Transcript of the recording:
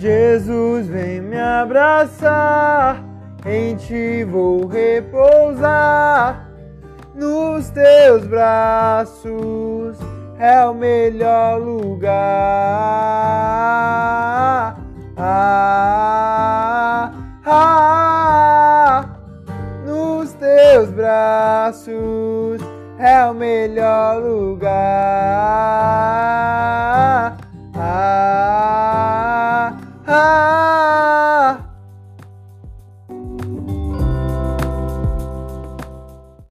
Jesus vem me abraçar, em ti vou repousar, nos teus braços é o melhor lugar. Ah, ah, ah, nos teus braços é o melhor lugar. Ah, ah. Ah!